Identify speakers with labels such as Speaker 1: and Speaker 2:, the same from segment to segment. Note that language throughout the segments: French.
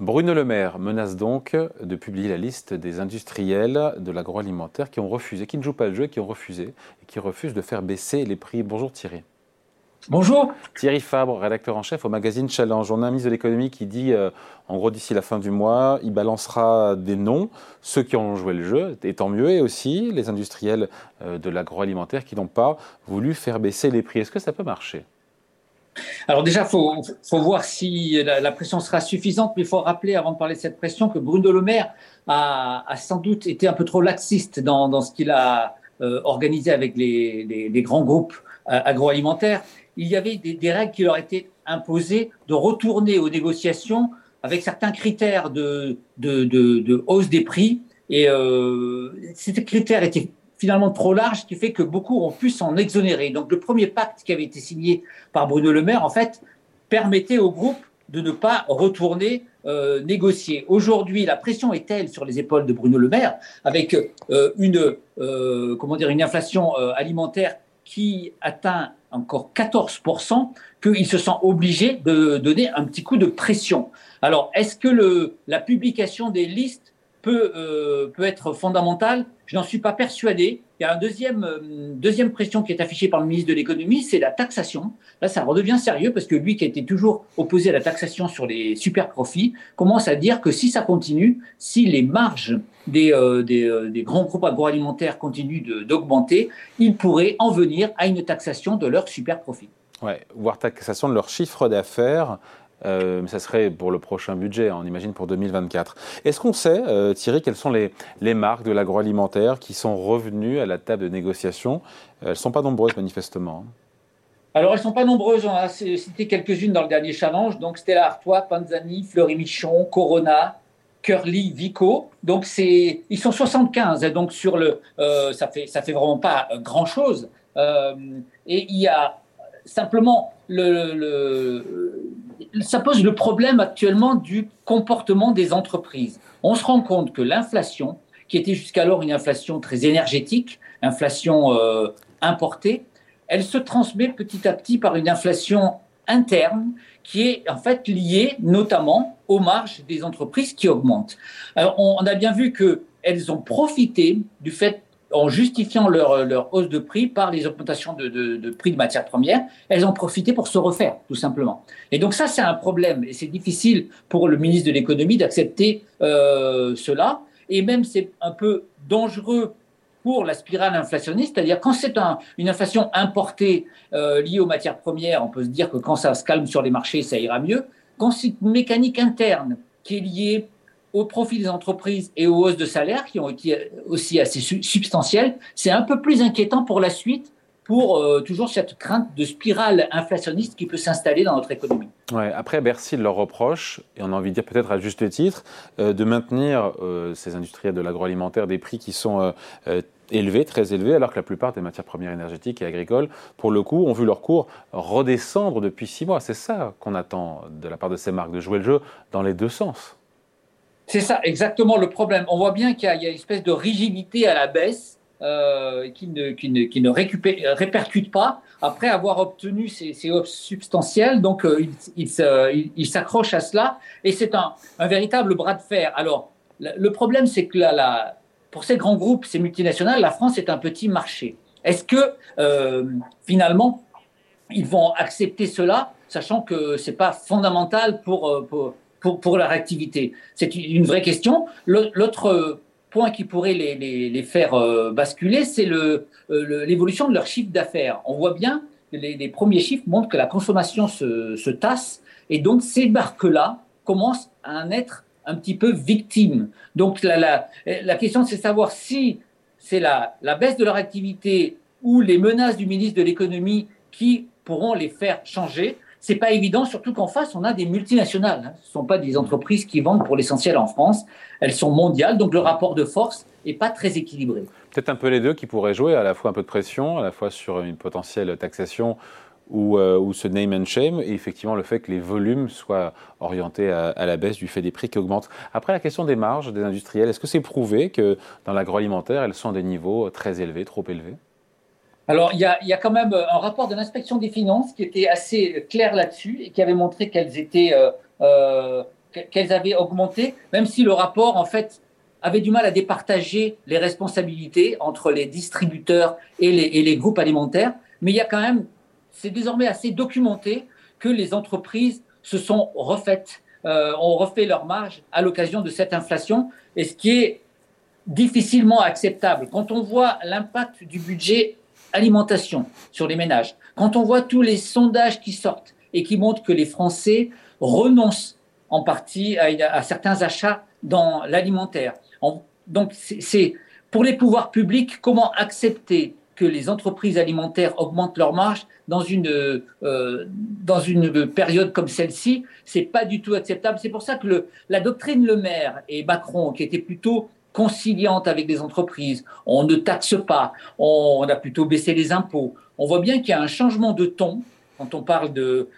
Speaker 1: Bruno Le Maire menace donc de publier la liste des industriels de l'agroalimentaire qui ont refusé, qui ne jouent pas le jeu, qui ont refusé et qui refusent de faire baisser les prix. Bonjour Thierry.
Speaker 2: Bonjour.
Speaker 1: Thierry Fabre, rédacteur en chef au magazine Challenge. On a un ministre de l'économie qui dit, euh, en gros, d'ici la fin du mois, il balancera des noms, ceux qui ont joué le jeu, et tant mieux, et aussi les industriels euh, de l'agroalimentaire qui n'ont pas voulu faire baisser les prix. Est-ce que ça peut marcher?
Speaker 2: Alors déjà, il faut, voir si la, pression sera suffisante, mais il faut rappeler, avant de parler de cette pression, que Bruno Le Maire a, sans doute été un peu trop laxiste dans, ce qu'il a euh, organisé avec les, grands groupes agroalimentaires il y avait des, règles qui leur étaient imposées de retourner aux négociations avec certains critères de, de, hausse des prix. Et euh, ces critères étaient finalement trop larges, ce qui fait que beaucoup ont pu s'en exonérer. Donc le premier pacte qui avait été signé par Bruno Le Maire, en fait, permettait au groupe de ne pas retourner euh, négocier. Aujourd'hui, la pression est telle sur les épaules de Bruno Le Maire, avec euh, une, comment dire, une inflation alimentaire qui atteint encore 14%, qu'il se sent obligé de donner un petit coup de pression. Alors, est-ce que la publication des listes peut, euh, peut être fondamentale Je n'en suis pas persuadé. Il y a une deuxième, euh, deuxième pression qui est affichée par le ministre de l'économie, c'est la taxation. Là, ça redevient sérieux parce que lui, qui a été toujours opposé à la taxation sur les super profits, commence à dire que si ça continue, si les marges des, euh, des, des grands groupes agroalimentaires continuent d'augmenter, il pourrait en venir à une taxation de leurs super profits.
Speaker 1: Ouais, voire taxation de leur chiffre d'affaires euh, ça serait pour le prochain budget, on imagine pour 2024. Est-ce qu'on sait, euh, Thierry, quelles sont les, marques de l'agroalimentaire qui sont revenues à la table de négociation? Elles ne sont pas nombreuses, manifestement. Hein.
Speaker 2: Alors, elles ne sont pas nombreuses. On a cité quelques-unes dans le dernier challenge. Donc, Stella Artois, Panzani, Fleury Michon, Corona, Curly, Vico. Donc, ils sont 75. Donc, sur le, euh, ça fait, ça fait vraiment pas grand-chose. Et il y a simplement le, le, ça pose le problème actuellement du comportement des entreprises. On se rend compte que l'inflation, qui était jusqu'alors une inflation très énergétique, inflation euh, importée, elle se transmet petit à petit par une inflation interne qui est en fait liée notamment aux marges des entreprises qui augmentent. Alors, on, a bien vu qu'elles ont profité du fait en justifiant leur, hausse de prix par les augmentations de, prix de matières premières, elles ont profité pour se refaire, tout simplement. Et donc ça, c'est un problème. Et c'est difficile pour le ministre de l'économie d'accepter euh, cela. Et même, c'est un peu dangereux pour la spirale inflationniste, c'est-à-dire quand c'est un, une inflation importée euh, liée aux matières premières, on peut se dire que quand ça se calme sur les marchés, ça ira mieux. Quand c'est une mécanique interne qui est liée au profit des entreprises et aux hausses de salaire qui ont été aussi assez substantielles, c'est un peu plus inquiétant pour la suite pour euh, toujours cette crainte de spirale inflationniste qui peut s'installer dans notre économie.
Speaker 1: Ouais, après, Bercy leur reproche, et on a envie de dire peut-être à juste titre, euh, de maintenir euh, ces industriels de l'agroalimentaire des prix qui sont élevés, très élevés, alors que la plupart des matières premières énergétiques et agricoles, pour le coup, ont vu leur cours redescendre depuis six mois. C'est ça qu'on attend de la part de ces marques, de jouer le jeu dans les deux sens.
Speaker 2: C'est ça, exactement le problème. On voit bien qu'il y, a une espèce de rigidité à la baisse euh, qui ne, répercute pas après avoir obtenu ces, ces hausses substantielles. Donc, euh, il, s'accroche à cela et c'est un, véritable bras de fer. Alors, le problème, c'est que pour ces grands groupes, ces multinationales, la France est un petit marché. Est-ce que euh, finalement, ils vont accepter cela, sachant que c'est pas fondamental pour, euh, pour pour, pour leur activité C'est une vraie question. L'autre point qui pourrait les, les, les faire euh, basculer, c'est euh, l'évolution de leur chiffre d'affaires. On voit bien les, les, premiers chiffres montrent que la consommation se, se tasse et donc ces marques-là commencent à en être un petit peu victimes. Donc la, la, la question, c'est savoir si c'est la, la baisse de leur activité ou les menaces du ministre de l'économie qui pourront les faire changer c'est pas évident, surtout qu'en face, on a des multinationales. Hein. Ce ne sont pas des entreprises qui vendent pour l'essentiel en France. Elles sont mondiales, donc le rapport de force n'est pas très équilibré.
Speaker 1: Peut-être un peu les deux qui pourraient jouer, à la fois un peu de pression, à la fois sur une potentielle taxation ou, euh, ou ce name and shame, et effectivement le fait que les volumes soient orientés à, à, la baisse du fait des prix qui augmentent. Après, la question des marges des industriels, est-ce que c'est prouvé que dans l'agroalimentaire, elles sont à des niveaux très élevés, trop élevés?
Speaker 2: Alors, il y, a, quand même euh, un rapport de l'inspection des finances qui était assez clair là-dessus et qui avait montré qu'elles étaient euh, euh, qu'elles avaient augmenté, même si le rapport, en fait, avait du mal à départager les responsabilités entre les distributeurs et les, groupes alimentaires. Mais il y a quand même, c'est désormais assez documenté que les entreprises se sont refaites, euh, ont refait leur marge à l'occasion de cette inflation, et ce qui est difficilement acceptable. Quand on voit l'impact du budget alimentation sur les ménages, quand on voit tous les sondages qui sortent et qui montrent que les Français renoncent en partie à, certains achats dans l'alimentaire. Donc, c'est pour les pouvoirs publics, comment accepter que les entreprises alimentaires augmentent leurs marges dans une, euh, dans période comme celle-ci, c'est pas du tout acceptable. C'est pour ça que la doctrine Le Maire et Macron, qui était plutôt conciliante avec les entreprises, on ne taxe pas, on, a plutôt baissé les impôts. On voit bien qu'il y a un changement de ton quand on parle de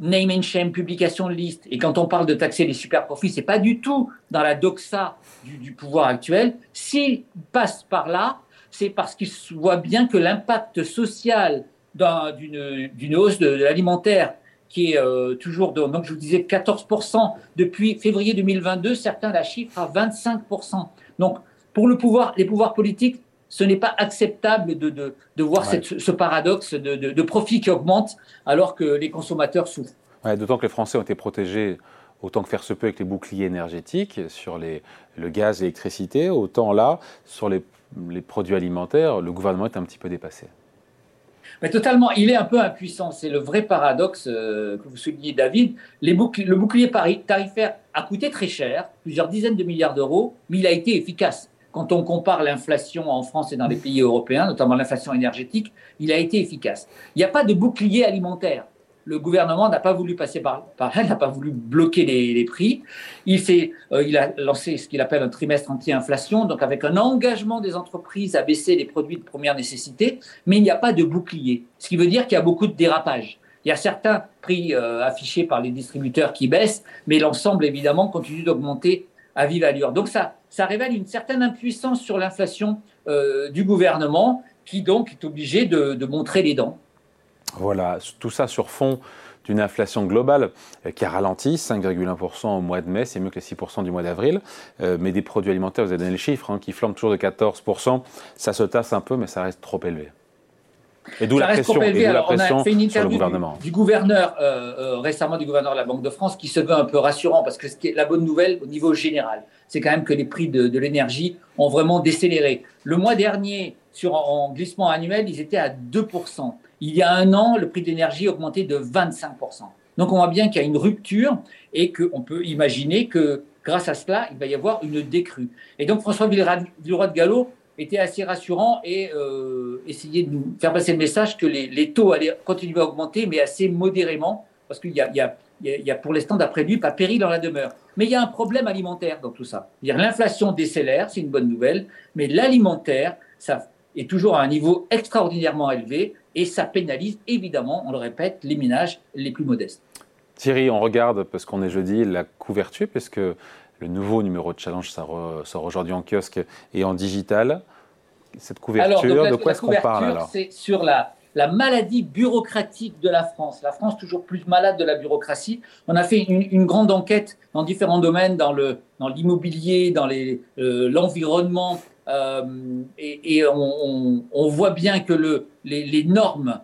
Speaker 2: name and shame, publication de liste, et quand on parle de taxer les super profits, c'est pas du tout dans la doxa du, pouvoir actuel. S'il passe par là, c'est parce qu'il voit bien que l'impact social d'une hausse de, l'alimentaire qui est euh, toujours, de, donc je vous disais 14% depuis février 2022, certains la chiffrent à 25%. Donc, pour le pouvoir, les pouvoirs politiques, ce n'est pas acceptable de, de, voir ce paradoxe de, de, profit qui augmente alors que les consommateurs souffrent.
Speaker 1: D'autant que les Français ont été protégés autant que faire se peut avec les boucliers énergétiques sur les, le gaz, l'électricité, autant là, sur les, les, produits alimentaires, le gouvernement est un petit peu dépassé.
Speaker 2: Mais totalement, il est un peu impuissant. C'est le vrai paradoxe euh, que vous soulignez, David. Le bouclier tarifaire a coûté très cher, plusieurs dizaines de milliards d'euros, mais il a été efficace. Quand on compare l'inflation en France et dans les pays européens, notamment l'inflation énergétique, il a été efficace. Il n'y a pas de bouclier alimentaire. Le gouvernement n'a pas voulu passer par, par n'a pas voulu bloquer les, prix. Il, euh, il a lancé ce qu'il appelle un trimestre anti-inflation, donc avec un engagement des entreprises à baisser les produits de première nécessité, mais il n'y a pas de bouclier. Ce qui veut dire qu'il y a beaucoup de dérapages. Il y a certains prix euh, affichés par les distributeurs qui baissent, mais l'ensemble, évidemment, continue d'augmenter à vive allure. Donc ça, ça révèle une certaine impuissance sur l'inflation euh, du gouvernement, qui donc est obligé de, montrer les dents.
Speaker 1: Voilà, tout ça sur fond d'une inflation globale euh, qui a ralenti, 5,1% au mois de mai, c'est mieux que les 6% du mois d'avril, mais des produits alimentaires, vous avez donné le chiffre, hein, qui flambent toujours de 14%, ça se tasse un peu, mais ça reste trop élevé.
Speaker 2: Et d'où la pression, on a fait une interview du, gouverneur euh, euh, récemment du gouverneur de la Banque de France qui se veut un peu rassurant parce que ce qui est la bonne nouvelle au niveau général, c'est quand même que les prix de, l'énergie ont vraiment décéléré. Le mois dernier, sur en glissement annuel, ils étaient à 2%. Il y a un an, le prix de l'énergie a augmenté de 25%. Donc on voit bien qu'il y a une rupture et qu'on peut imaginer que grâce à cela, il va y avoir une décrue. Et donc François Villeroy de Gallo était assez rassurant et euh, essayer de nous faire passer le message que les, taux allaient continuer à augmenter, mais assez modérément, parce qu'il y a, y, a, pour l'instant, d'après lui, pas péril dans la demeure. Mais il y a un problème alimentaire dans tout ça. L'inflation décélère, c'est une bonne nouvelle, mais l'alimentaire, ça est toujours à un niveau extraordinairement élevé et ça pénalise évidemment, on le répète, les ménages les plus modestes.
Speaker 1: Thierry, on regarde, parce qu'on est jeudi, la couverture, puisque le nouveau numéro de challenge sort, aujourd'hui en kiosque et en digital. Cette couverture, de quoi est-ce qu'on parle alors
Speaker 2: C'est sur la, la maladie bureaucratique de la France. La France toujours plus malade de la bureaucratie. On a fait une, grande enquête dans différents domaines, dans le dans l'immobilier, dans euh, l'environnement, euh, et, on, voit bien que le, les, normes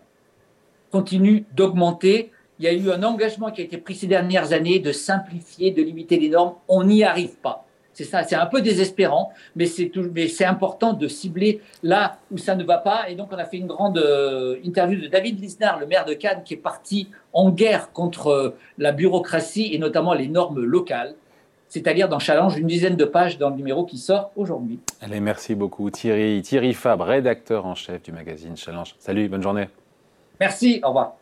Speaker 2: continuent d'augmenter il y a eu un engagement qui a été pris ces dernières années de simplifier, de limiter les normes. On n'y arrive pas. C'est un peu désespérant, mais c'est, mais c'est important de cibler là où ça ne va pas. Et donc, on a fait une grande euh, interview de David Lisnard, le maire de Cannes, qui est parti en guerre contre euh, la bureaucratie et notamment les normes locales. C'est-à-dire dans Challenge, une dizaine de pages dans le numéro qui sort aujourd'hui.
Speaker 1: Allez, merci beaucoup Thierry. Thierry Fabre, rédacteur en chef du magazine Challenge. Salut, bonne journée.
Speaker 2: Merci, au revoir.